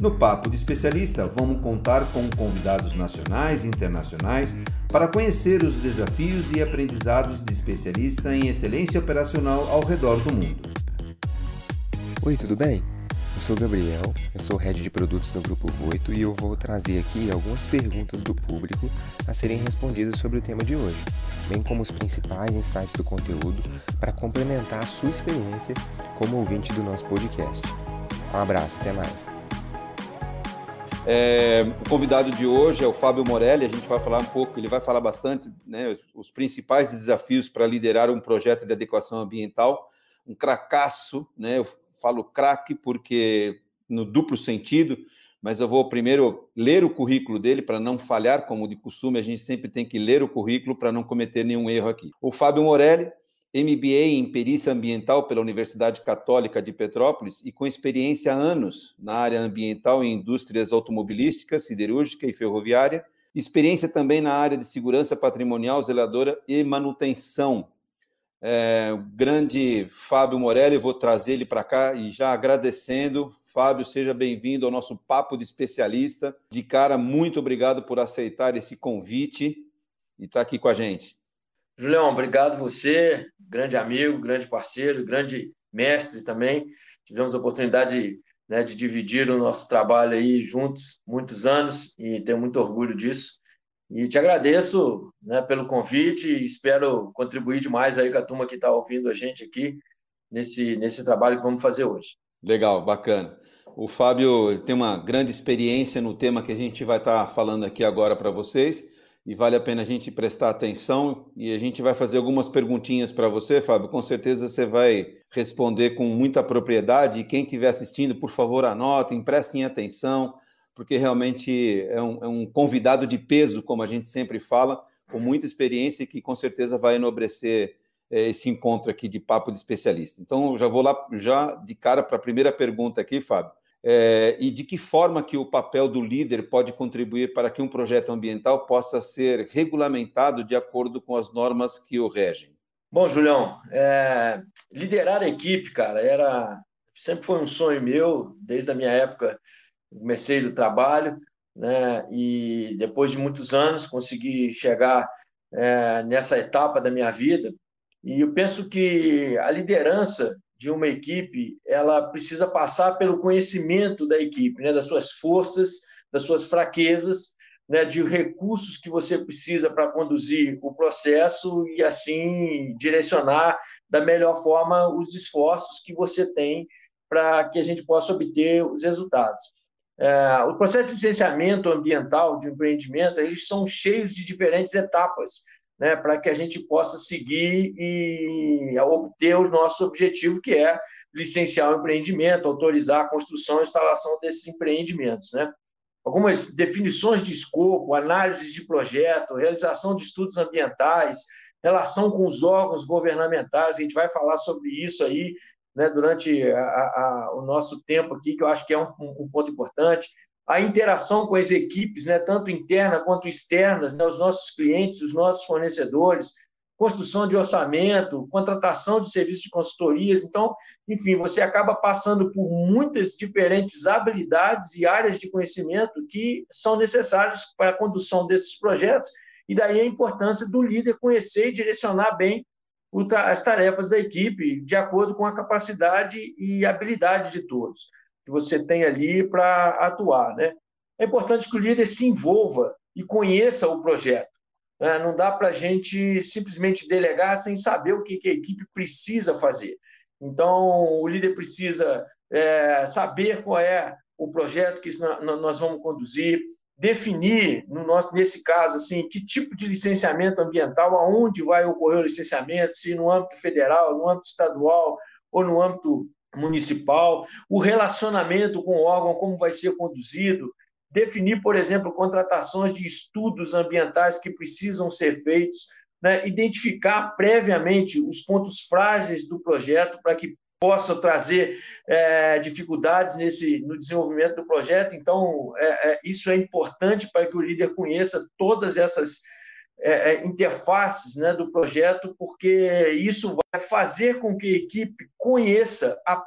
No Papo de Especialista, vamos contar com convidados nacionais e internacionais para conhecer os desafios e aprendizados de especialista em excelência operacional ao redor do mundo. Oi, tudo bem? Eu sou o Gabriel, eu sou head de produtos do Grupo Voito e eu vou trazer aqui algumas perguntas do público a serem respondidas sobre o tema de hoje, bem como os principais insights do conteúdo para complementar a sua experiência como ouvinte do nosso podcast. Um abraço, até mais. É, o convidado de hoje é o Fábio Morelli. A gente vai falar um pouco, ele vai falar bastante, né, os principais desafios para liderar um projeto de adequação ambiental. Um cracaço, né? Eu falo craque porque no duplo sentido, mas eu vou primeiro ler o currículo dele para não falhar, como de costume, a gente sempre tem que ler o currículo para não cometer nenhum erro aqui. O Fábio Morelli MBA em Perícia Ambiental pela Universidade Católica de Petrópolis e com experiência há anos na área ambiental em indústrias automobilísticas, siderúrgica e ferroviária, experiência também na área de segurança patrimonial, zeladora e manutenção. É, o grande Fábio Morelli, vou trazer ele para cá e já agradecendo. Fábio, seja bem-vindo ao nosso Papo de Especialista. De cara, muito obrigado por aceitar esse convite e estar tá aqui com a gente. Julião, obrigado você, grande amigo, grande parceiro, grande mestre também. Tivemos a oportunidade né, de dividir o nosso trabalho aí juntos muitos anos e tenho muito orgulho disso. E te agradeço né, pelo convite e espero contribuir demais aí com a turma que está ouvindo a gente aqui nesse, nesse trabalho que vamos fazer hoje. Legal, bacana. O Fábio tem uma grande experiência no tema que a gente vai estar tá falando aqui agora para vocês e vale a pena a gente prestar atenção e a gente vai fazer algumas perguntinhas para você, Fábio. Com certeza você vai responder com muita propriedade. E quem estiver assistindo, por favor, anotem, prestem atenção, porque realmente é um, é um convidado de peso, como a gente sempre fala, com muita experiência e que com certeza vai enobrecer é, esse encontro aqui de papo de especialista. Então, já vou lá já de cara para a primeira pergunta aqui, Fábio é, e de que forma que o papel do líder pode contribuir para que um projeto ambiental possa ser regulamentado de acordo com as normas que o regem? Bom, Julião, é, liderar a equipe, cara, era sempre foi um sonho meu desde a minha época. Comecei do trabalho, né? E depois de muitos anos consegui chegar é, nessa etapa da minha vida. E eu penso que a liderança de uma equipe, ela precisa passar pelo conhecimento da equipe, né, das suas forças, das suas fraquezas, né, de recursos que você precisa para conduzir o processo e assim direcionar da melhor forma os esforços que você tem para que a gente possa obter os resultados. É, o processo de licenciamento ambiental de empreendimento, eles são cheios de diferentes etapas né, para que a gente possa seguir e obter o nosso objetivo, que é licenciar o empreendimento, autorizar a construção e instalação desses empreendimentos. Né? Algumas definições de escopo, análise de projeto, realização de estudos ambientais, relação com os órgãos governamentais, a gente vai falar sobre isso aí né, durante a, a, o nosso tempo aqui, que eu acho que é um, um ponto importante a interação com as equipes, né, tanto interna quanto externas, né, os nossos clientes, os nossos fornecedores, construção de orçamento, contratação de serviços de consultorias. Então, enfim, você acaba passando por muitas diferentes habilidades e áreas de conhecimento que são necessárias para a condução desses projetos. E daí a importância do líder conhecer e direcionar bem as tarefas da equipe de acordo com a capacidade e habilidade de todos que você tem ali para atuar. Né? É importante que o líder se envolva e conheça o projeto. Né? Não dá para a gente simplesmente delegar sem saber o que, que a equipe precisa fazer. Então, o líder precisa é, saber qual é o projeto que nós vamos conduzir, definir, no nosso, nesse caso, assim, que tipo de licenciamento ambiental, aonde vai ocorrer o licenciamento, se no âmbito federal, no âmbito estadual ou no âmbito municipal, o relacionamento com o órgão, como vai ser conduzido, definir, por exemplo, contratações de estudos ambientais que precisam ser feitos né, identificar previamente os pontos frágeis do projeto para que possa trazer é, dificuldades nesse no desenvolvimento do projeto. Então, é, é, isso é importante para que o líder conheça todas essas é, é, interfaces né, do projeto, porque isso vai fazer com que a equipe conheça a,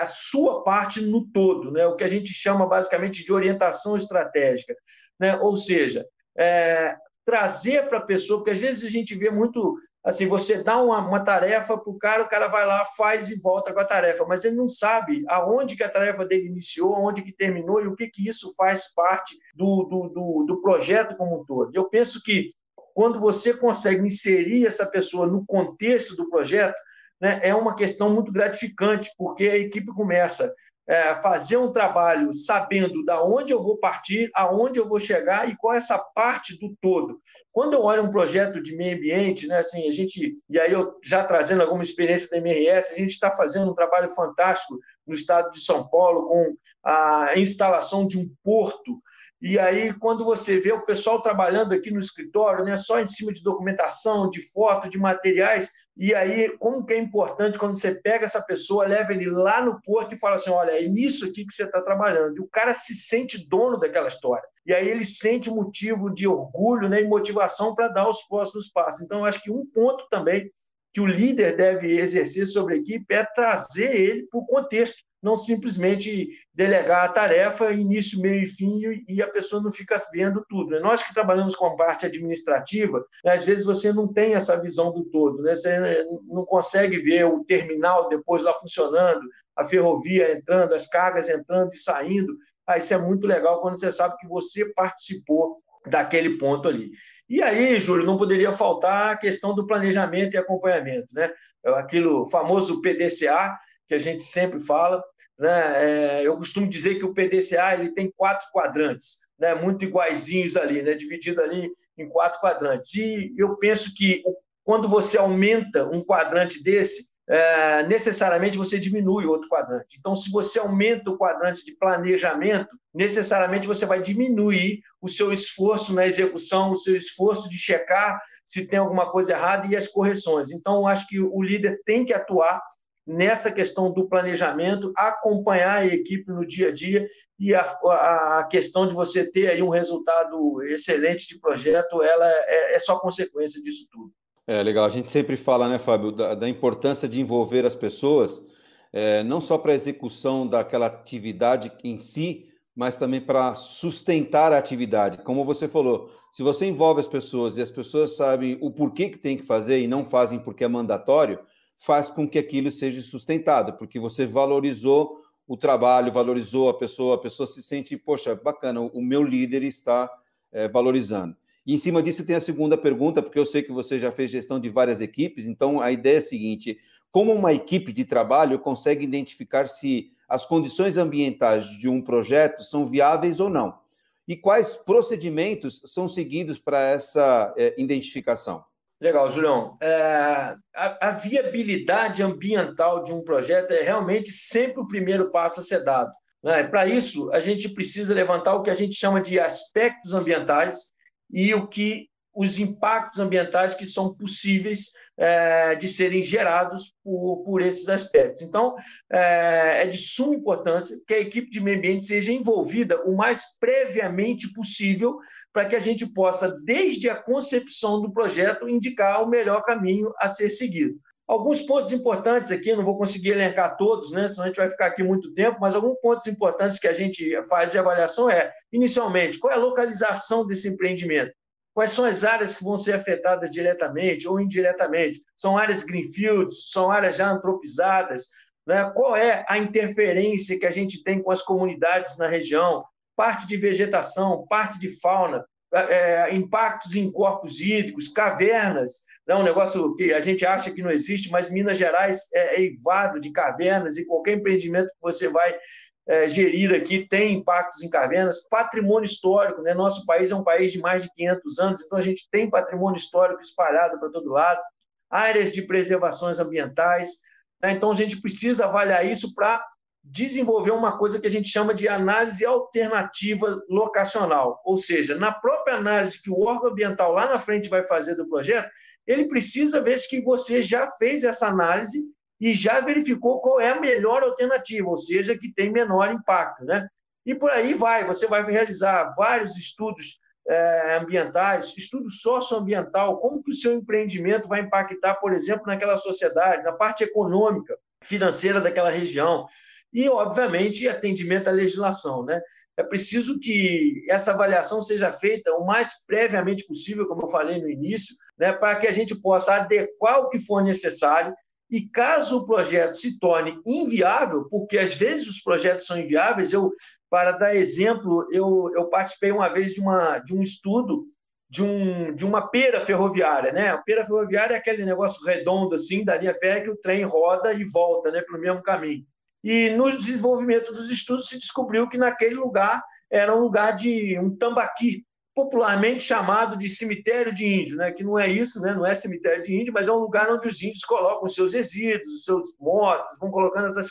a sua parte no todo, né, o que a gente chama basicamente de orientação estratégica. Né? Ou seja, é, trazer para a pessoa, porque às vezes a gente vê muito assim, você dá uma, uma tarefa para o cara, o cara vai lá, faz e volta com a tarefa, mas ele não sabe aonde que a tarefa dele iniciou, aonde que terminou e o que que isso faz parte do, do, do, do projeto como um todo. Eu penso que quando você consegue inserir essa pessoa no contexto do projeto, né, é uma questão muito gratificante, porque a equipe começa é, fazer um trabalho sabendo da onde eu vou partir, aonde eu vou chegar e qual é essa parte do todo. Quando eu olho um projeto de meio ambiente, né, assim, a gente, e aí eu já trazendo alguma experiência da MRS, a gente está fazendo um trabalho fantástico no estado de São Paulo com a instalação de um porto e aí, quando você vê o pessoal trabalhando aqui no escritório, né, só em cima de documentação, de foto, de materiais, e aí, como que é importante quando você pega essa pessoa, leva ele lá no porto e fala assim: olha, é nisso aqui que você está trabalhando. E o cara se sente dono daquela história. E aí ele sente motivo de orgulho né, e motivação para dar os próximos passos. Então, acho que um ponto também que o líder deve exercer sobre a equipe é trazer ele para o contexto não simplesmente delegar a tarefa, início, meio e fim, e a pessoa não fica vendo tudo. Né? Nós que trabalhamos com a parte administrativa, né, às vezes você não tem essa visão do todo, né? você não consegue ver o terminal depois lá funcionando, a ferrovia entrando, as cargas entrando e saindo. Ah, isso é muito legal quando você sabe que você participou daquele ponto ali. E aí, Júlio, não poderia faltar a questão do planejamento e acompanhamento, né? Aquilo famoso PDCA, que a gente sempre fala, né? É, eu costumo dizer que o PDCA ele tem quatro quadrantes, né? muito iguaizinhos ali, né? dividido ali em quatro quadrantes. E eu penso que quando você aumenta um quadrante desse, é, necessariamente você diminui outro quadrante. Então, se você aumenta o quadrante de planejamento, necessariamente você vai diminuir o seu esforço na execução, o seu esforço de checar se tem alguma coisa errada e as correções. Então, acho que o líder tem que atuar nessa questão do planejamento, acompanhar a equipe no dia a dia e a, a questão de você ter aí um resultado excelente de projeto, ela é, é só consequência disso tudo. É legal. A gente sempre fala, né, Fábio, da, da importância de envolver as pessoas, é, não só para a execução daquela atividade em si, mas também para sustentar a atividade. Como você falou, se você envolve as pessoas e as pessoas sabem o porquê que tem que fazer e não fazem porque é mandatório, faz com que aquilo seja sustentado, porque você valorizou o trabalho, valorizou a pessoa, a pessoa se sente, poxa, bacana, o meu líder está é, valorizando. E em cima disso tem a segunda pergunta, porque eu sei que você já fez gestão de várias equipes, então a ideia é a seguinte: como uma equipe de trabalho consegue identificar se as condições ambientais de um projeto são viáveis ou não? E quais procedimentos são seguidos para essa é, identificação? Legal, Julião. É, a, a, viabilidade ambiental de um projeto é realmente sempre o primeiro passo a ser dado. Né? Para isso, a gente precisa levantar o que a gente chama de aspectos ambientais e o que os impactos ambientais que são possíveis é, de serem gerados por, por esses aspectos. Então, é, é de suma importância que a equipe de meio ambiente seja envolvida o mais previamente possível para que a gente possa, desde a concepção do projeto, indicar o melhor caminho a ser seguido. Alguns pontos importantes aqui, não vou conseguir elencar todos, né, senão a gente vai ficar aqui muito tempo, mas alguns pontos importantes que a gente faz de avaliação é, inicialmente, qual é a localização desse empreendimento? Quais são as áreas que vão ser afetadas diretamente ou indiretamente? São áreas greenfields? São áreas já antropizadas? Né? Qual é a interferência que a gente tem com as comunidades na região? Parte de vegetação, parte de fauna, é, impactos em corpos hídricos, cavernas, é um negócio que a gente acha que não existe, mas Minas Gerais é, é eivado de cavernas e qualquer empreendimento que você vai é, gerir aqui tem impactos em cavernas. Patrimônio histórico, né? nosso país é um país de mais de 500 anos, então a gente tem patrimônio histórico espalhado para todo lado, áreas de preservações ambientais. Né? Então a gente precisa avaliar isso para desenvolver uma coisa que a gente chama de análise alternativa locacional, ou seja, na própria análise que o órgão ambiental lá na frente vai fazer do projeto, ele precisa ver se você já fez essa análise e já verificou qual é a melhor alternativa, ou seja, que tem menor impacto, né? E por aí vai, você vai realizar vários estudos é, ambientais, estudo socioambiental, como que o seu empreendimento vai impactar, por exemplo, naquela sociedade, na parte econômica, financeira daquela região, e, obviamente, atendimento à legislação, né? É preciso que essa avaliação seja feita o mais previamente possível, como eu falei no início, né, para que a gente possa adequar o que for necessário e caso o projeto se torne inviável, porque às vezes os projetos são inviáveis, eu, para dar exemplo, eu, eu participei uma vez de, uma, de um estudo de, um, de uma pera ferroviária, né? A pera ferroviária é aquele negócio redondo assim, da linha férrea que o trem roda e volta, né, para o mesmo caminho. E no desenvolvimento dos estudos se descobriu que naquele lugar era um lugar de um tambaqui, popularmente chamado de cemitério de índio, né? que não é isso, né? não é cemitério de índio, mas é um lugar onde os índios colocam seus resíduos, os seus mortos, vão colocando essas,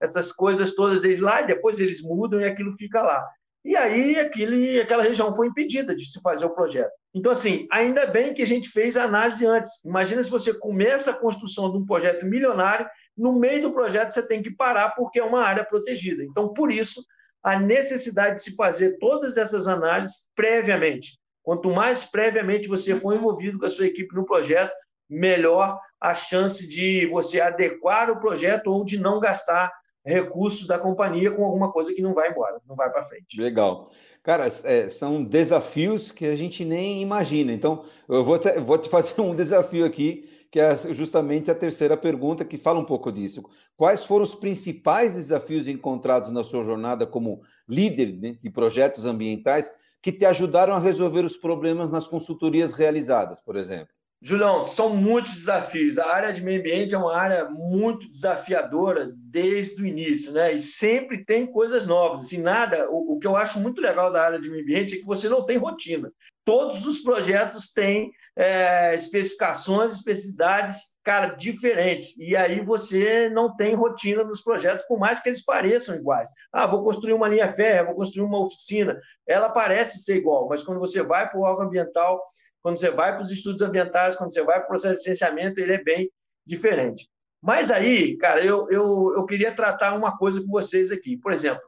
essas coisas todas eles lá, e depois eles mudam e aquilo fica lá. E aí aquele, aquela região foi impedida de se fazer o projeto. Então, assim, ainda bem que a gente fez a análise antes. Imagina se você começa a construção de um projeto milionário, no meio do projeto você tem que parar porque é uma área protegida. Então, por isso, a necessidade de se fazer todas essas análises previamente. Quanto mais previamente você for envolvido com a sua equipe no projeto, melhor a chance de você adequar o projeto ou de não gastar recursos da companhia com alguma coisa que não vai embora, não vai para frente. Legal. Cara, é, são desafios que a gente nem imagina. Então, eu vou te, vou te fazer um desafio aqui que é justamente a terceira pergunta, que fala um pouco disso. Quais foram os principais desafios encontrados na sua jornada como líder de projetos ambientais que te ajudaram a resolver os problemas nas consultorias realizadas, por exemplo? Julião, são muitos desafios. A área de meio ambiente é uma área muito desafiadora desde o início, né? E sempre tem coisas novas. Assim, nada. O, o que eu acho muito legal da área de meio ambiente é que você não tem rotina. Todos os projetos têm é, especificações, especificidades, cara, diferentes. E aí você não tem rotina nos projetos, por mais que eles pareçam iguais. Ah, vou construir uma linha férrea, vou construir uma oficina. Ela parece ser igual, mas quando você vai para o órgão ambiental, quando você vai para os estudos ambientais, quando você vai para o processo de licenciamento, ele é bem diferente. Mas aí, cara, eu, eu, eu queria tratar uma coisa com vocês aqui. Por exemplo,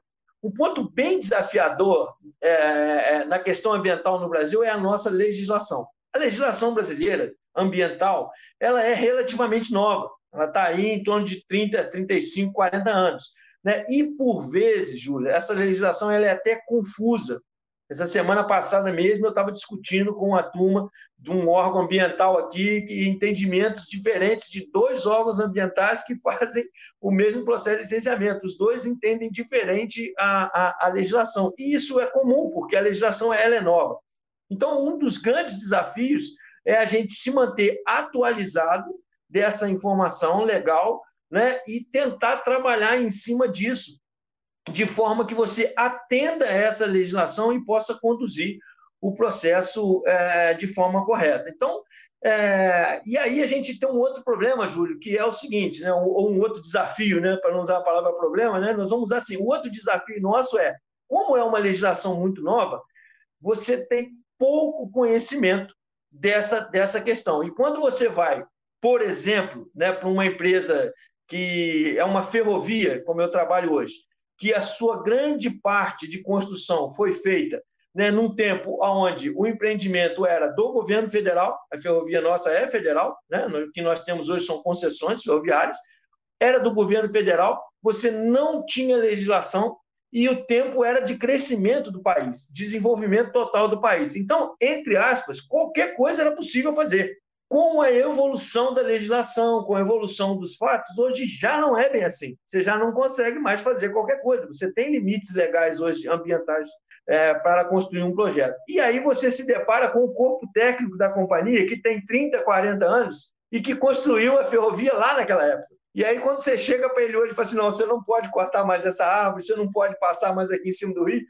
um ponto bem desafiador é, é, na questão ambiental no Brasil é a nossa legislação. A legislação brasileira ambiental ela é relativamente nova. Ela está aí em torno de 30, 35, 40 anos. Né? E, por vezes, Júlia, essa legislação ela é até confusa. Essa semana passada mesmo eu estava discutindo com a turma de um órgão ambiental aqui, que entendimentos diferentes de dois órgãos ambientais que fazem o mesmo processo de licenciamento. Os dois entendem diferente a, a, a legislação. E isso é comum, porque a legislação ela é nova. Então, um dos grandes desafios é a gente se manter atualizado dessa informação legal né, e tentar trabalhar em cima disso, de forma que você atenda a essa legislação e possa conduzir o processo é, de forma correta. Então, é, e aí a gente tem um outro problema, Júlio, que é o seguinte, né, ou um outro desafio, né, para não usar a palavra problema, né, nós vamos usar assim, o outro desafio nosso é, como é uma legislação muito nova, você tem pouco conhecimento dessa, dessa questão. E quando você vai, por exemplo, né, para uma empresa que é uma ferrovia, como eu trabalho hoje, que a sua grande parte de construção foi feita né, num tempo onde o empreendimento era do governo federal, a ferrovia nossa é federal, né, o que nós temos hoje são concessões ferroviárias, era do governo federal, você não tinha legislação e o tempo era de crescimento do país, desenvolvimento total do país. Então, entre aspas, qualquer coisa era possível fazer. Com a evolução da legislação, com a evolução dos fatos, hoje já não é bem assim. Você já não consegue mais fazer qualquer coisa. Você tem limites legais hoje, ambientais, é, para construir um projeto. E aí você se depara com o corpo técnico da companhia, que tem 30, 40 anos, e que construiu a ferrovia lá naquela época. E aí, quando você chega para ele hoje e fala assim: não, você não pode cortar mais essa árvore, você não pode passar mais aqui em cima do rio,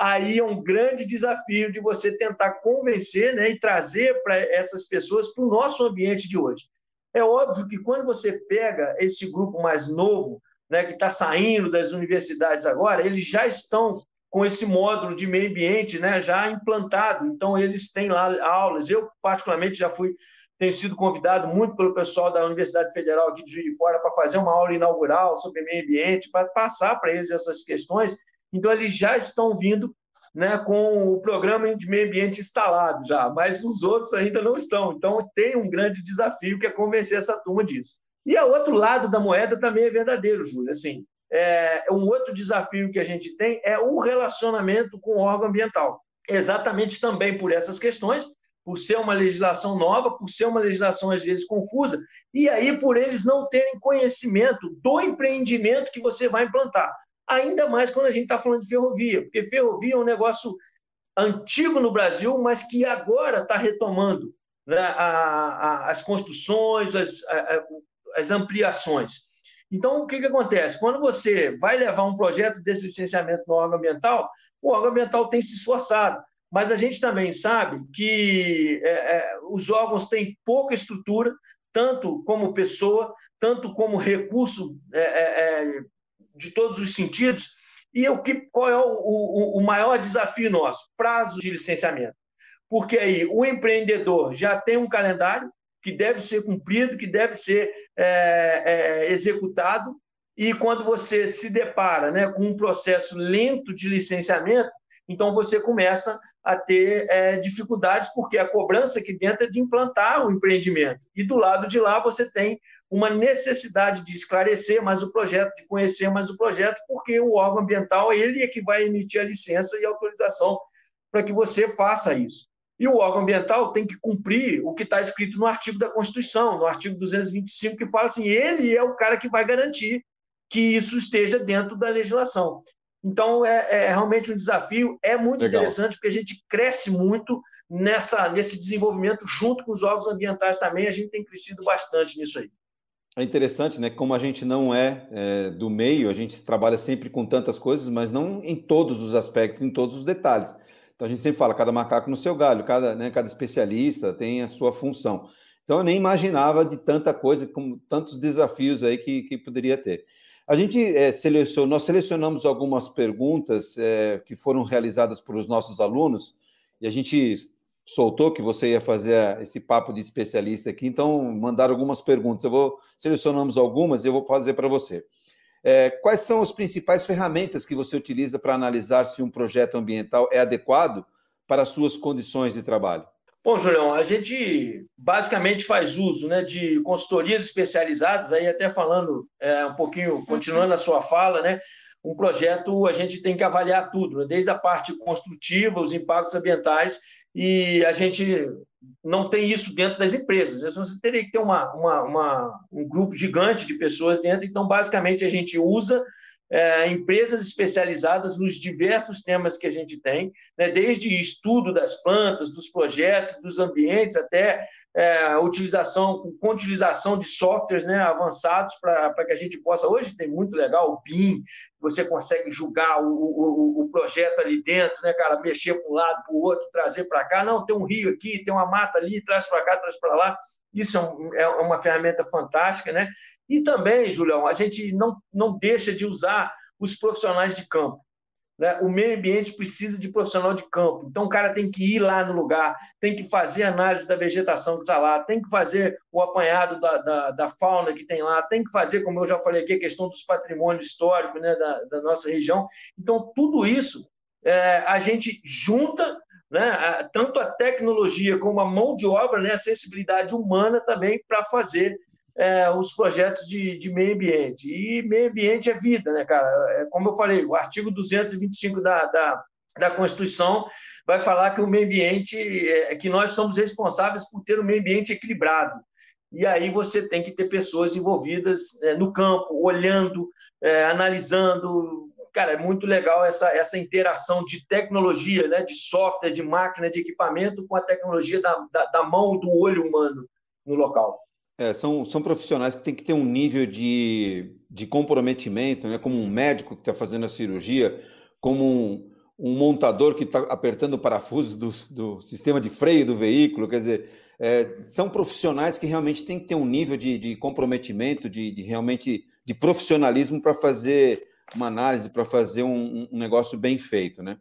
aí é um grande desafio de você tentar convencer né, e trazer para essas pessoas para o nosso ambiente de hoje. É óbvio que quando você pega esse grupo mais novo, né, que está saindo das universidades agora, eles já estão com esse módulo de meio ambiente né, já implantado, então eles têm lá aulas. Eu, particularmente, já fui tenho sido convidado muito pelo pessoal da Universidade Federal aqui de Juiz de Fora para fazer uma aula inaugural sobre meio ambiente, para passar para eles essas questões. Então, eles já estão vindo né, com o programa de meio ambiente instalado já, mas os outros ainda não estão. Então, tem um grande desafio que é convencer essa turma disso. E o outro lado da moeda também é verdadeiro, Júlio. Assim, é, um outro desafio que a gente tem é o relacionamento com o órgão ambiental. Exatamente também por essas questões, por ser uma legislação nova, por ser uma legislação às vezes confusa, e aí por eles não terem conhecimento do empreendimento que você vai implantar. Ainda mais quando a gente está falando de ferrovia, porque ferrovia é um negócio antigo no Brasil, mas que agora está retomando né, a, a, as construções, as, a, as ampliações. Então, o que, que acontece? Quando você vai levar um projeto desse licenciamento no órgão ambiental, o órgão ambiental tem se esforçado. Mas a gente também sabe que é, é, os órgãos têm pouca estrutura, tanto como pessoa, tanto como recurso é, é, é de todos os sentidos. E o que, qual é o, o, o maior desafio nosso? Prazo de licenciamento. Porque aí o empreendedor já tem um calendário que deve ser cumprido, que deve ser é, é, executado, e quando você se depara né, com um processo lento de licenciamento, então você começa a ter é, dificuldades, porque a cobrança aqui dentro é de implantar o empreendimento. E do lado de lá você tem uma necessidade de esclarecer mais o projeto, de conhecer mais o projeto, porque o órgão ambiental ele é que vai emitir a licença e a autorização para que você faça isso. E o órgão ambiental tem que cumprir o que está escrito no artigo da Constituição, no artigo 225, que fala assim: ele é o cara que vai garantir que isso esteja dentro da legislação. Então, é, é realmente um desafio, é muito Legal. interessante, porque a gente cresce muito nessa, nesse desenvolvimento junto com os órgãos ambientais também, a gente tem crescido bastante nisso aí. É interessante, né? Como a gente não é, é, do meio, a gente trabalha sempre com tantas coisas, mas não em todos os aspectos, em todos os detalhes. Então a gente sempre fala, cada macaco no seu galho, cada, né, cada especialista tem a sua função. Então eu nem imaginava de tanta coisa, com tantos desafios aí que, que poderia ter. A gente é, selecionou, nós selecionamos algumas perguntas é, que foram realizadas por os nossos alunos e a gente soltou que você ia fazer esse papo de especialista aqui, então mandaram algumas perguntas. Eu vou selecionamos algumas e eu vou fazer para você. É, quais são as principais ferramentas que você utiliza para analisar se um projeto ambiental é adequado para as suas condições de trabalho? Bom, Julião, a gente basicamente faz uso né, de consultorias especializadas, aí até falando é, um pouquinho, continuando a sua fala, né, um projeto a gente tem que avaliar tudo, né, desde a parte construtiva, os impactos ambientais e a gente não tem isso dentro das empresas. Você teria que ter uma, uma, uma, um grupo gigante de pessoas dentro. Então, basicamente, a gente usa é, empresas especializadas nos diversos temas que a gente tem, né? desde estudo das plantas, dos projetos, dos ambientes, até é, utilização, com utilização de softwares né, avançados para que a gente possa. Hoje tem muito legal o BIM, você consegue julgar o, o, o projeto ali dentro, né, cara? Mexer para um lado, para o outro, trazer para cá. Não, tem um rio aqui, tem uma mata ali, traz para cá, traz para lá. Isso é, um, é, uma ferramenta fantástica, né? E também, Julião, a gente não, não deixa de usar os profissionais de campo. Né? O meio ambiente precisa de profissional de campo. Então, o cara tem que ir lá no lugar, tem que fazer análise da vegetação que está lá, tem que fazer o apanhado da, da, da, fauna que tem lá, tem que fazer, como eu já falei aqui, a questão dos patrimônios históricos né, da, da nossa região. Então, tudo isso é, a gente junta né, tanto a tecnologia como a mão de obra, né, a sensibilidade humana também para fazer é, os projetos de, de, meio ambiente. E meio ambiente é vida, né, cara? É, como eu falei, o artigo 225 da, da, da Constituição vai falar que o meio ambiente, é, que nós somos responsáveis por ter um meio ambiente equilibrado. E aí você tem que ter pessoas envolvidas é, no campo, olhando, é, analisando. Cara, é muito legal essa, essa interação de tecnologia, né, de software, de máquina, de equipamento com a tecnologia da, da, da mão, do olho humano no local. É, são, são profissionais que têm que ter um nível de, de comprometimento, né? como um médico que está fazendo a cirurgia, como um, um montador que está apertando o parafuso do, do, sistema de freio do veículo. Quer dizer, é, são profissionais que realmente têm que ter um nível de, de comprometimento, de, de realmente de profissionalismo para fazer uma análise, para fazer um, um negócio bem feito. Né?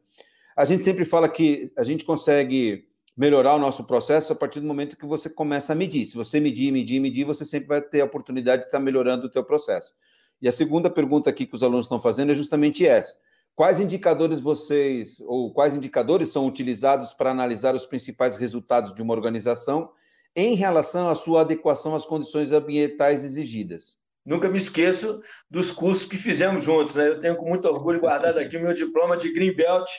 A gente sempre fala que a gente consegue melhorar o nosso processo a partir do momento que você começa a medir. Se você medir, medir, medir, você sempre vai ter a oportunidade de estar melhorando o teu processo. E a segunda pergunta aqui que os alunos estão fazendo é justamente essa. Quais indicadores vocês, ou quais indicadores são utilizados para analisar os principais resultados de uma organização em relação à sua adequação às condições ambientais exigidas? Nunca me esqueço dos cursos que fizemos juntos. Né? Eu tenho com muito orgulho guardado aqui o meu diploma de Green Belt,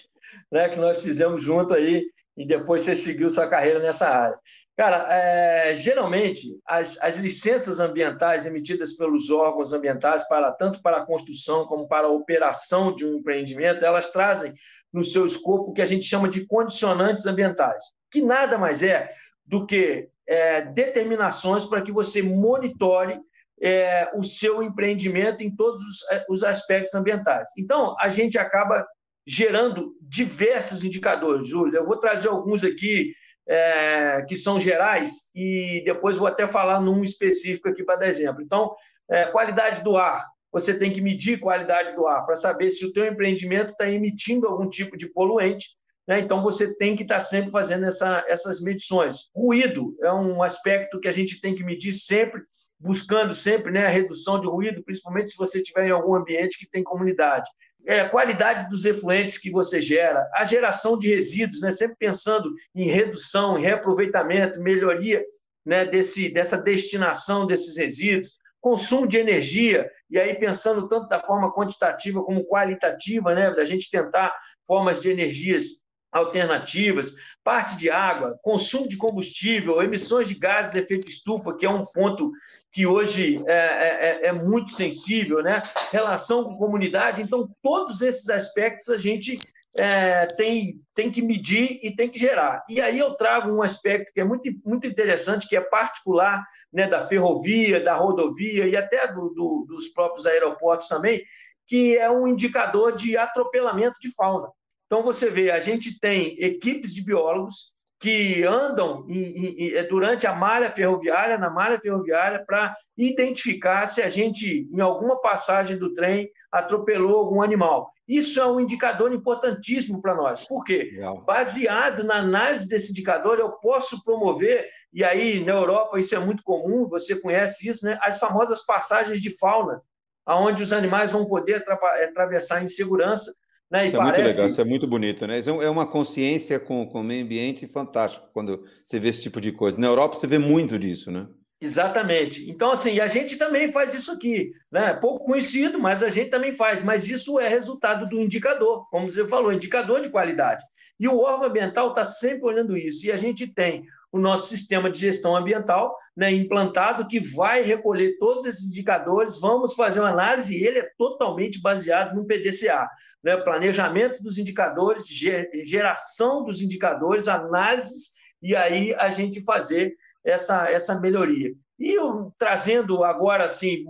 né, que nós fizemos junto aí, e depois você seguiu sua carreira nessa área. Cara, é, geralmente, as, as licenças ambientais emitidas pelos órgãos ambientais, para tanto para a construção como para a operação de um empreendimento, elas trazem no seu escopo o que a gente chama de condicionantes ambientais, que nada mais é do que é, determinações para que você monitore é, o seu empreendimento em todos os, os aspectos ambientais. Então, a gente acaba gerando diversos indicadores, Júlio. Eu vou trazer alguns aqui é, que são gerais e depois vou até falar num específico aqui para dar exemplo. Então, é, qualidade do ar. Você tem que medir qualidade do ar para saber se o teu empreendimento está emitindo algum tipo de poluente. Né? Então, você tem que estar tá sempre fazendo essa, essas medições. Ruído é um aspecto que a gente tem que medir sempre, buscando sempre né, a redução de ruído, principalmente se você estiver em algum ambiente que tem comunidade é, qualidade dos efluentes que você gera, a geração de resíduos, né? sempre pensando em redução, em reaproveitamento, melhoria né? Desse, dessa destinação desses resíduos, consumo de energia, e aí pensando tanto da forma quantitativa como qualitativa, né? da gente tentar formas de energias alternativas, parte de água, consumo de combustível, emissões de gases de efeito estufa, que é um ponto que hoje é, é, é, é, muito sensível, né? relação com comunidade. Então, todos esses aspectos a gente é, tem, tem que medir e tem que gerar. E aí eu trago um aspecto que é muito, muito interessante, que é particular né, da ferrovia, da rodovia e até do, do, dos próprios aeroportos também, que é um indicador de atropelamento de fauna. Então, você vê, a gente tem equipes de biólogos que andam em, em, é, durante a malha ferroviária, na malha ferroviária, para identificar se a gente, em alguma passagem do trem, atropelou algum animal. Isso é um indicador importantíssimo para nós. Por quê? Legal. Baseado na análise desse indicador, eu posso promover, e aí na Europa isso é muito comum, você conhece isso, né? as famosas passagens de fauna, onde os animais vão poder atravessar em segurança né? Isso parece... é muito legal, isso é muito bonito, né? Isso é, é uma consciência com, com o meio ambiente fantástico quando você vê esse tipo de coisa. Na Europa você vê muito disso, né? Exatamente. Então, assim, a gente também faz isso aqui, né? Pouco conhecido, mas a gente também faz. Mas isso é resultado do indicador, como você falou, indicador de qualidade. E o órgão ambiental está sempre olhando isso. E a gente tem o nosso sistema de gestão ambiental né, implantado que vai recolher todos esses indicadores. Vamos fazer uma análise e ele é totalmente baseado no PDCA né, planejamento dos indicadores, geração dos indicadores, análises, e aí a gente fazer essa, essa melhoria. E eu, trazendo agora assim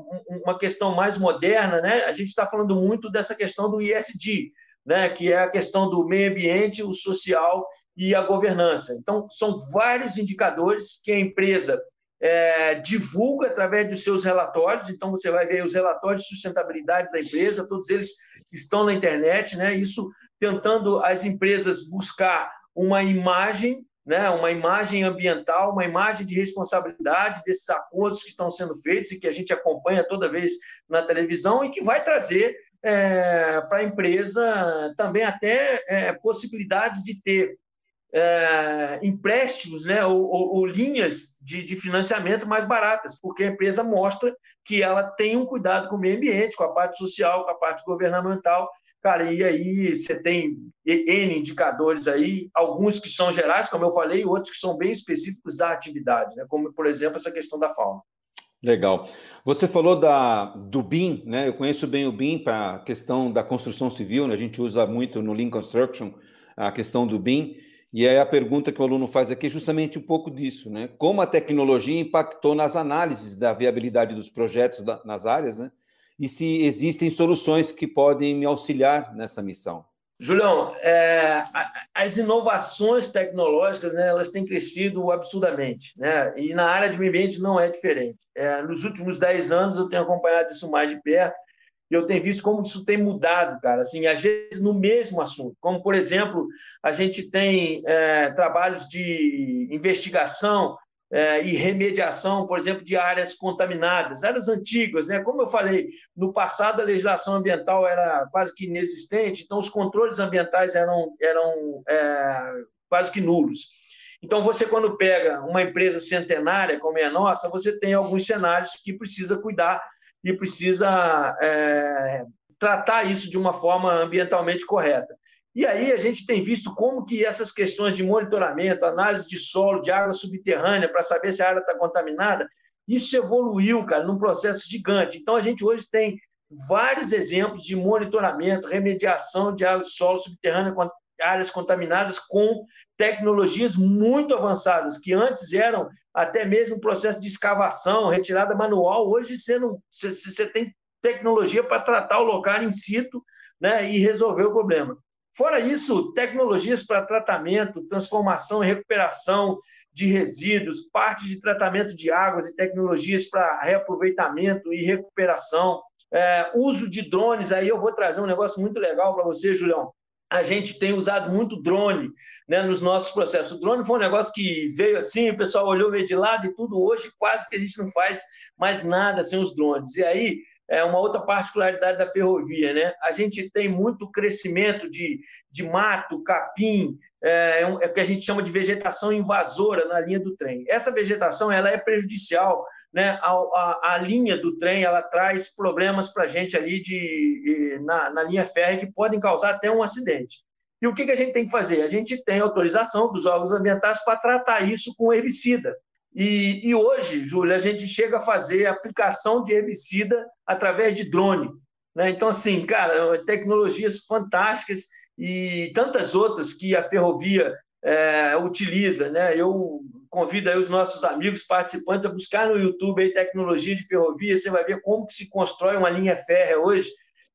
uma questão mais moderna, né, a gente está falando muito dessa questão do ISD, né, que é a questão do meio ambiente, o social e a governança. Então, são vários indicadores que a empresa é, divulga através dos seus relatórios. Então, você vai ver os relatórios de sustentabilidade da empresa, todos eles estão na internet, né? Isso tentando as empresas buscar uma imagem, né? Uma imagem ambiental, uma imagem de responsabilidade desses acordos que estão sendo feitos e que a gente acompanha toda vez na televisão e que vai trazer é, para a empresa também até é, possibilidades de ter é, empréstimos né, ou, ou, ou linhas de, de, financiamento mais baratas, porque a empresa mostra que ela tem um cuidado com o meio ambiente, com a parte social, com a parte governamental. Cara, e aí você tem N indicadores aí, alguns que são gerais, como eu falei, e outros que são bem específicos da atividade, né, como, por exemplo, essa questão da fauna. Legal. Você falou da, do BIM, né? Eu conheço bem o BIM para a questão da construção civil, né? a gente usa muito no Lean Construction a questão do BIM. E aí a pergunta que o aluno faz aqui é justamente um pouco disso, né? Como a tecnologia impactou nas análises da viabilidade dos projetos da, nas áreas, né? E se existem soluções que podem me auxiliar nessa missão. Julião, é, as inovações tecnológicas, né, elas têm crescido absurdamente, né? E na área de meio ambiente não é diferente. É, nos últimos 10 anos eu tenho acompanhado isso mais de perto eu tenho visto como isso tem mudado, cara, assim, às vezes no mesmo assunto, como, por exemplo, a gente tem é, trabalhos de investigação é, e remediação, por exemplo, de áreas contaminadas, áreas antigas, né? Como eu falei, no passado a legislação ambiental era quase que inexistente, então os controles ambientais eram, eram é, quase que nulos. Então, você, quando pega uma empresa centenária como é a nossa, você tem alguns cenários que precisa cuidar e precisa é, tratar isso de uma forma ambientalmente correta. E aí a gente tem visto como que essas questões de monitoramento, análise de solo, de água subterrânea, para saber se a área está contaminada, isso evoluiu, cara, num processo gigante. Então a gente hoje tem vários exemplos de monitoramento, remediação de água de solo subterrânea, áreas contaminadas com tecnologias muito avançadas, que antes eram até mesmo processo de escavação, retirada manual. Hoje você, não, você tem tecnologia para tratar o local in situ né, e resolver o problema. Fora isso, tecnologias para tratamento, transformação e recuperação de resíduos, parte de tratamento de águas e tecnologias para reaproveitamento e recuperação, é, uso de drones. Aí eu vou trazer um negócio muito legal para você, Julião. A gente tem usado muito drone né, nos nossos processos. O drone foi um negócio que veio assim, o pessoal olhou meio de lado e tudo. Hoje, quase que a gente não faz mais nada sem os drones. E aí, é uma outra particularidade da ferrovia, né? A gente tem muito crescimento de, de mato, capim, é, é, é o que a gente chama de vegetação invasora na linha do trem. Essa vegetação ela é prejudicial, né? A, a, a linha do trem ela traz problemas para a gente ali de, na, na linha férrea que podem causar até um acidente. E o que, que a gente tem que fazer? A gente tem autorização dos órgãos ambientais para tratar isso com herbicida. E, e hoje, Júlia, a gente chega a fazer aplicação de herbicida através de drone. Né? Então, assim, cara, tecnologias fantásticas e tantas outras que a ferrovia é, utiliza. Né? Eu convido os nossos amigos participantes a buscar no YouTube aí tecnologia de ferrovia, você vai ver como que se constrói uma linha férrea hoje.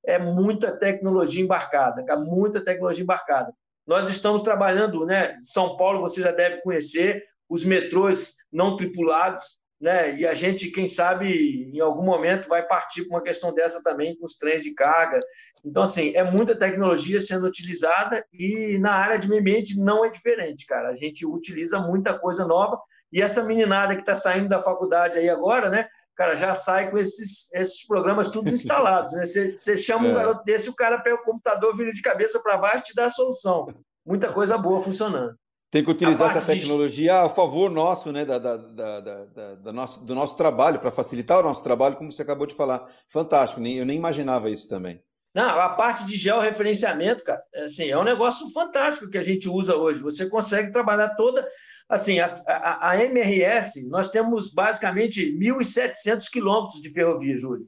É muita tecnologia embarcada, muita tecnologia embarcada. Nós estamos trabalhando, né? São Paulo, você já deve conhecer, os metrôs não tripulados, né? E a gente, quem sabe, em algum momento vai partir para uma questão dessa também com os trens de carga. Então, assim, é muita tecnologia sendo utilizada e na área de meio ambiente não é diferente, cara. A gente utiliza muita coisa nova e essa meninada que está saindo da faculdade aí agora, né? Cara, já sai com esses, esses programas todos instalados, né? Você, você chama é. um garoto desse, o cara pega o computador, vira de cabeça para baixo e te dá a solução. Muita coisa boa funcionando. Tem que utilizar essa tecnologia de... a favor nosso, né, da, da, da, da, da nosso, do nosso trabalho, para facilitar o nosso trabalho, como você acabou de falar. Fantástico, nem, eu nem imaginava isso também. Não, a parte de georreferenciamento, cara, é assim, é um negócio fantástico que a gente usa hoje. Você consegue trabalhar toda. Assim, a, a, a MRS, nós temos basicamente 1.700 quilômetros de ferrovia, Júlio.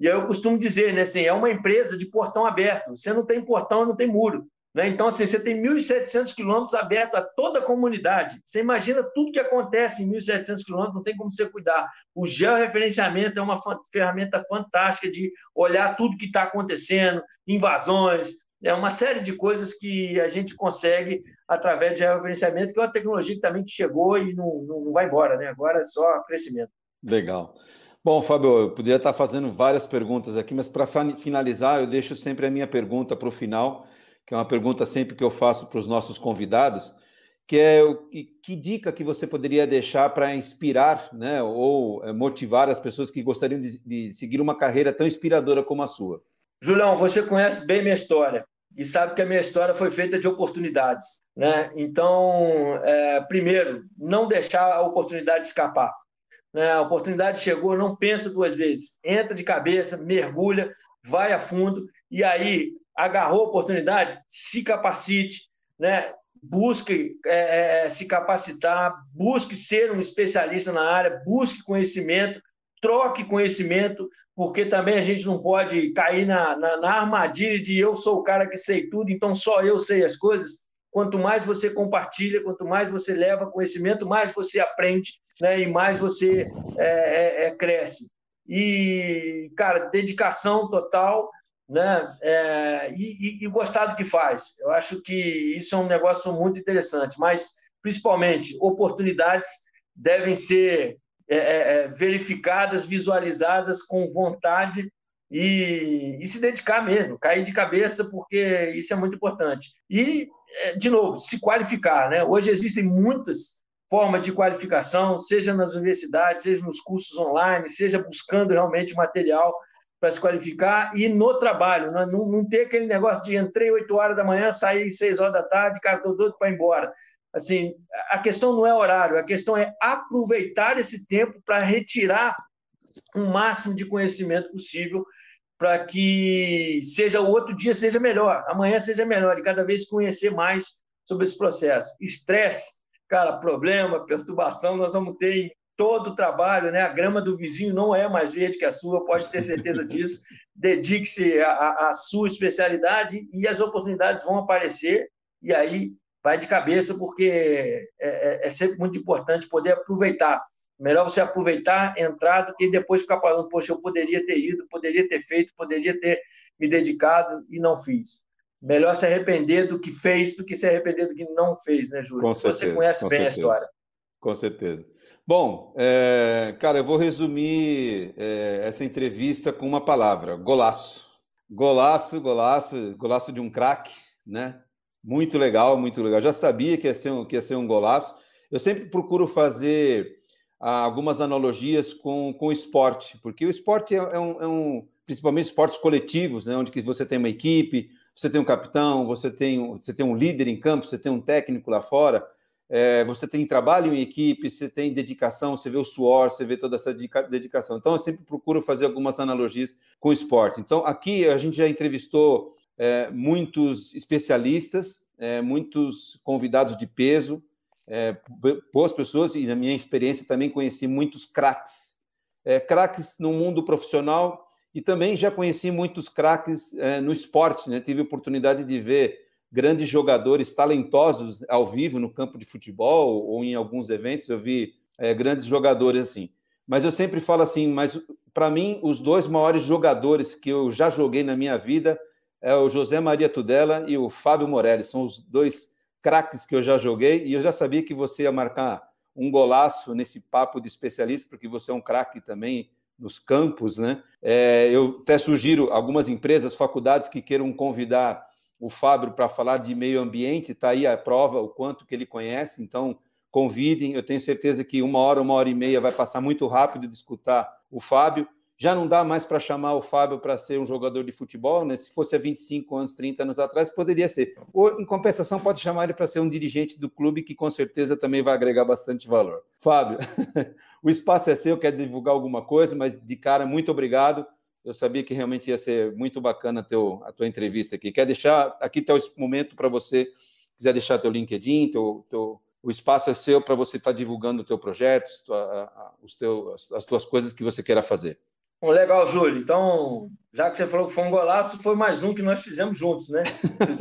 E aí eu costumo dizer, né, assim, é uma empresa de portão aberto. Você não tem portão, não tem muro. Né? Então, assim, você tem 1.700 quilômetros aberto a toda a comunidade. Você imagina tudo que acontece em 1.700 quilômetros, não tem como você cuidar. O georreferenciamento é uma ferramenta fantástica de olhar tudo que está acontecendo, invasões, é uma série de coisas que a gente consegue através de georreferenciamento, que é uma tecnologia que também chegou e não, não vai embora, né? agora é só crescimento. Legal. Bom, Fábio, eu poderia estar fazendo várias perguntas aqui, mas para finalizar, eu deixo sempre a minha pergunta para o final que é uma pergunta sempre que eu faço para os nossos convidados, que é que, que dica que você poderia deixar para inspirar, né, ou é, motivar as pessoas que gostariam de, de seguir uma carreira tão inspiradora como a sua? Julião, você conhece bem minha história e sabe que a minha história foi feita de oportunidades, né? Então, é, primeiro, não deixar a oportunidade escapar. Né? A oportunidade chegou, não pensa duas vezes, entra de cabeça, mergulha, vai a fundo e aí agarrou a oportunidade, se capacite, né? busque é, é, se capacitar, busque ser um especialista na área, busque conhecimento, troque conhecimento, porque também a gente não pode cair na, na, na, armadilha de eu sou o cara que sei tudo, então só eu sei as coisas. Quanto mais você compartilha, quanto mais você leva conhecimento, mais você aprende, né? E mais você é, é, é cresce. E, cara, dedicação total, né? É, e, e, gostar do que faz. Eu acho que isso é um negócio muito interessante, mas principalmente oportunidades devem ser é, é, é verificadas, visualizadas com vontade e, e, se dedicar mesmo, cair de cabeça, porque isso é muito importante. E, é, de novo, se qualificar. Né? Hoje existem muitas formas de qualificação, seja nas universidades, seja nos cursos online, seja buscando realmente material para se qualificar e no trabalho, né? não, não ter aquele negócio de entrei 8 horas da manhã, saí 6 horas da tarde, cara, estou doido para ir embora. Assim, a questão não é horário, a questão é aproveitar esse tempo para retirar o máximo de conhecimento possível para que seja o outro dia seja melhor, amanhã seja melhor e cada vez conhecer mais sobre esse processo. Estresse, cara, problema, perturbação, nós vamos ter em todo o trabalho, né? A grama do vizinho não é mais verde que a sua, pode ter certeza disso. Dedique-se à, sua especialidade e as oportunidades vão aparecer e aí vai de cabeça porque é, é, é sempre muito importante poder aproveitar Melhor você aproveitar, entrar, do que depois ficar falando, poxa, eu poderia ter ido, poderia ter feito, poderia ter me dedicado e não fiz. Melhor se arrepender do que fez do que se arrepender do que não fez, né, Júlio? Com certeza, você conhece bem certeza. a história. Com certeza. Bom, é, cara, eu vou resumir é, essa entrevista com uma palavra: golaço. Golaço, golaço, golaço de um craque, né? Muito legal, muito legal. Já sabia que ia ser um, que ia ser um golaço. Eu sempre procuro fazer algumas analogias com, com o esporte, porque o esporte é, é, um, é um, principalmente esportes coletivos, né, onde você tem uma equipe, você tem um capitão, você tem, você tem um líder em campo, você tem um técnico lá fora, é, você tem trabalho em equipe, você tem dedicação, você vê o suor, você vê toda essa dedicação. Então, eu sempre procuro fazer algumas analogias com o esporte. Então, aqui a gente já entrevistou é, muitos especialistas, é, muitos convidados de peso, é, boas pessoas e na minha experiência também conheci muitos craques, é, craques no mundo profissional e também já conheci muitos craques é, no esporte, né? Tive oportunidade de ver grandes jogadores talentosos ao vivo no campo de futebol ou em alguns eventos eu vi é, grandes jogadores assim. Mas eu sempre falo assim, mas para mim os dois maiores jogadores que eu já joguei na minha vida é o José Maria Tudela e o Fábio Morelli, são os dois craques que eu já joguei e eu já sabia que você ia marcar um golaço nesse papo de especialista, porque você é um craque também nos campos, né? É, eu até sugiro algumas empresas, faculdades que queiram convidar o Fábio para falar de meio ambiente, está aí a prova, o quanto que ele conhece, então convidem, eu tenho certeza que uma hora, uma hora e meia vai passar muito rápido de escutar o Fábio. Já não dá mais para chamar o Fábio para ser um jogador de futebol, né? Se fosse há 25 anos, 30 anos atrás, poderia ser. Ou, em compensação, pode chamar ele para ser um dirigente do clube, que com certeza também vai agregar bastante valor. Fábio, o espaço é seu, quer divulgar alguma coisa, mas de cara, muito obrigado. Eu sabia que realmente ia ser muito bacana a, teu, a tua entrevista aqui. Quer deixar aqui até o momento para você, quiser deixar teu LinkedIn, teu, teu, o espaço é seu para você estar tá divulgando o teu projeto, os teus, as tuas coisas que você queira fazer. Bom, legal, Júlio. Então, já que você falou que foi um golaço, foi mais um que nós fizemos juntos, né?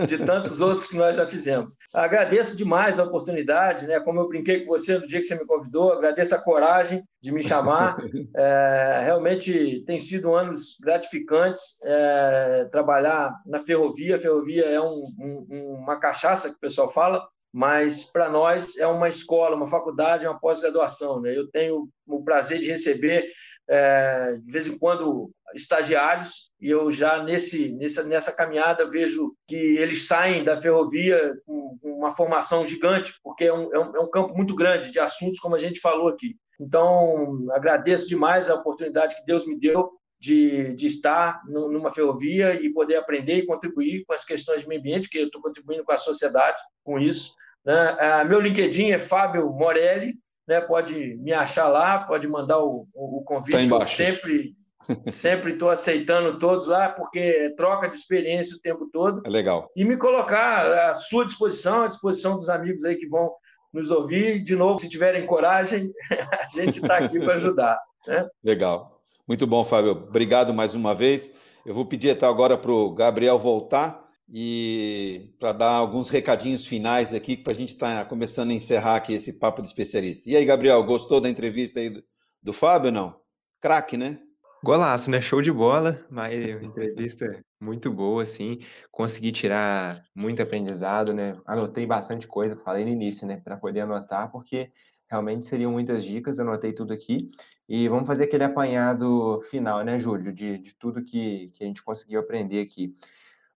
De, tantos outros que nós já fizemos. Agradeço demais a oportunidade, né? Como eu brinquei com você no dia que você me convidou, agradeço a coragem de me chamar. É, realmente tem sido anos gratificantes é, trabalhar na ferrovia. A ferrovia é um, um, uma cachaça que o pessoal fala, mas para nós é uma escola, uma faculdade, uma pós-graduação. Né? Eu tenho o prazer de receber é, de vez em quando estagiários e eu já nesse nessa nessa caminhada vejo que eles saem da ferrovia com uma formação gigante porque é um, é um, é um campo muito grande de assuntos como a gente falou aqui então agradeço demais a oportunidade que Deus me deu de, de estar numa ferrovia e poder aprender e contribuir com as questões de meio ambiente que eu estou contribuindo com a sociedade com isso né? Ah, meu LinkedIn é Fábio Morelli né, pode me achar lá, pode mandar o, o, convite. Tá eu sempre sempre estou aceitando todos lá, porque é troca de experiência o tempo todo. É legal. E me colocar à sua disposição, à disposição dos amigos aí que vão nos ouvir. De novo, se tiverem coragem, a gente está aqui para ajudar. Né? Legal. Muito bom, Fábio. Obrigado mais uma vez. Eu vou pedir até agora para o Gabriel voltar e para dar alguns recadinhos finais aqui, para a gente estar tá começando a encerrar aqui esse papo de especialista. E aí, Gabriel, gostou da entrevista aí do, do Fábio não? Craque, né? Golaço, né? Show de bola, mas entrevista muito boa, assim. Consegui tirar muito aprendizado, né? Anotei bastante coisa, falei no início, né? Para poder anotar, porque Realmente seriam muitas dicas, eu anotei tudo aqui. E vamos fazer aquele apanhado final, né, Júlio, de, de tudo que, que a gente conseguiu aprender aqui.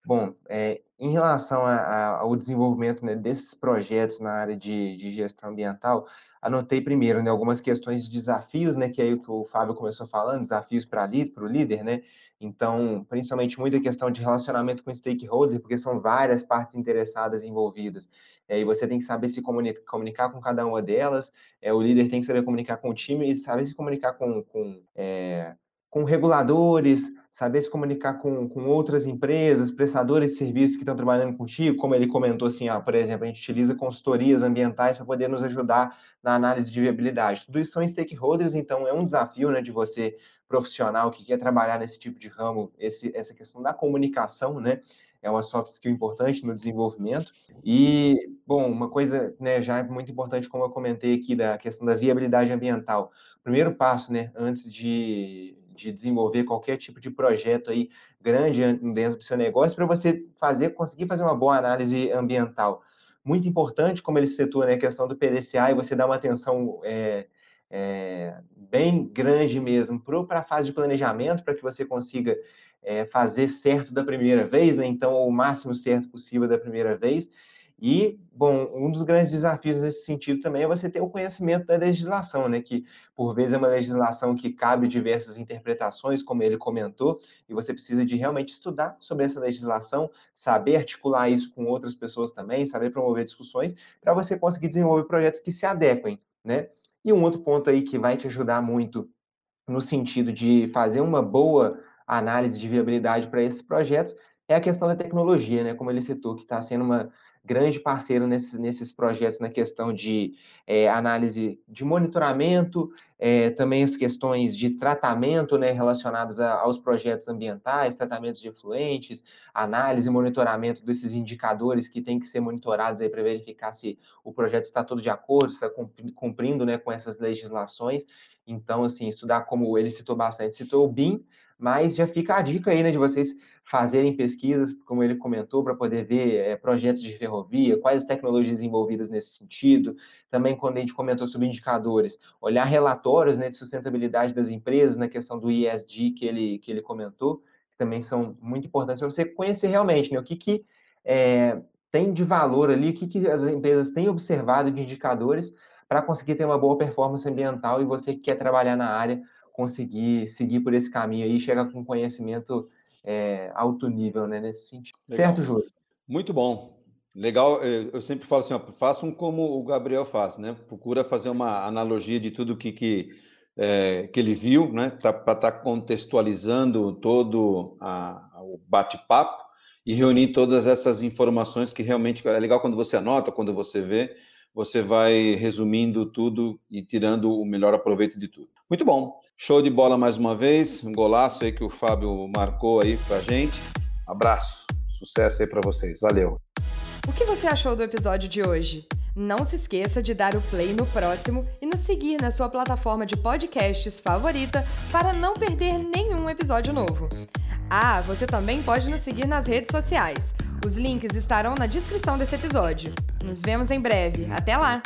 Bom, é, em relação a, a, ao desenvolvimento né, desses projetos na área de, de, gestão ambiental, anotei primeiro né, algumas questões de desafios, né, que é aí que o Fábio começou falando, desafios para o líder, né? Então, principalmente muita questão de relacionamento com stakeholders, porque são várias partes interessadas envolvidas. É, e você tem que saber se comunicar, comunicar com cada uma delas, é, o líder tem que saber comunicar com o time e saber se comunicar com, com é, com reguladores, saber se comunicar com, com outras empresas, prestadores de serviços que estão trabalhando contigo, como ele comentou assim, ah, por exemplo, a gente utiliza consultorias ambientais para poder nos ajudar na análise de viabilidade. Tudo isso são stakeholders, então é um desafio né, de você, profissional, que quer trabalhar nesse tipo de ramo, esse, essa questão da comunicação, né? É uma soft skill importante no desenvolvimento. E, bom, uma coisa né, já muito importante, como eu comentei aqui, da questão da viabilidade ambiental. Primeiro passo, né, antes de, de desenvolver qualquer tipo de projeto aí grande dentro do seu negócio para você fazer, conseguir fazer uma boa análise ambiental. Muito importante, como ele citou, né, a questão do PDCA e você dá uma atenção é, é, bem grande mesmo para a fase de planejamento, para que você consiga é, fazer certo da primeira vez, né? Então, o máximo certo possível da primeira vez. E, bom, um dos grandes desafios nesse sentido também é você ter o conhecimento da legislação, né? Que, por vezes, é uma legislação que cabe diversas interpretações, como ele comentou, e você precisa de realmente estudar sobre essa legislação, saber articular isso com outras pessoas também, saber promover discussões, para você conseguir desenvolver projetos que se adequem, né? E um outro ponto aí que vai te ajudar muito no sentido de fazer uma boa análise de viabilidade para esses projetos é a questão da tecnologia, né? Como ele citou, que está sendo uma grande parceiro nesses, nesses projetos na questão de é, análise de monitoramento, é, também as questões de tratamento né, relacionadas a, aos projetos ambientais, tratamentos de efluentes, análise e monitoramento desses indicadores que têm que ser monitorados para verificar se o projeto está todo de acordo, está cumprindo né, com essas legislações. Então, assim, estudar como ele citou bastante, citou o BIM, mas já fica a dica aí, né, de vocês fazerem pesquisas, como ele comentou, para poder ver é, projetos de ferrovia, quais as tecnologias envolvidas nesse sentido. Também, quando a gente comentou sobre indicadores, olhar relatórios né, de sustentabilidade das empresas, na questão do ISD que ele, que ele comentou, que também são muito importantes para você conhecer realmente né, o que, que é, tem de valor ali, o que, que as empresas têm observado de indicadores para conseguir ter uma boa performance ambiental e você que quer trabalhar na área conseguir seguir por esse caminho aí e chegar com conhecimento é, alto nível, né, nesse sentido. Legal. Certo, Júlio? Muito bom. Legal, eu sempre falo assim, ó, façam como o Gabriel faz, né? Procura fazer uma analogia de tudo que, que, é, que ele viu, né? Tá, Para estar tá contextualizando todo a, o bate-papo e reunir todas essas informações que realmente é legal quando você anota, quando você vê, você vai resumindo tudo e tirando o melhor aproveito de tudo. Muito bom. Show de bola mais uma vez. Um golaço aí que o Fábio marcou aí pra gente. Abraço. Sucesso aí para vocês. Valeu. O que você achou do episódio de hoje? Não se esqueça de dar o play no próximo e nos seguir na sua plataforma de podcasts favorita para não perder nenhum episódio novo. Ah, você também pode nos seguir nas redes sociais. Os links estarão na descrição desse episódio. Nos vemos em breve. Até lá!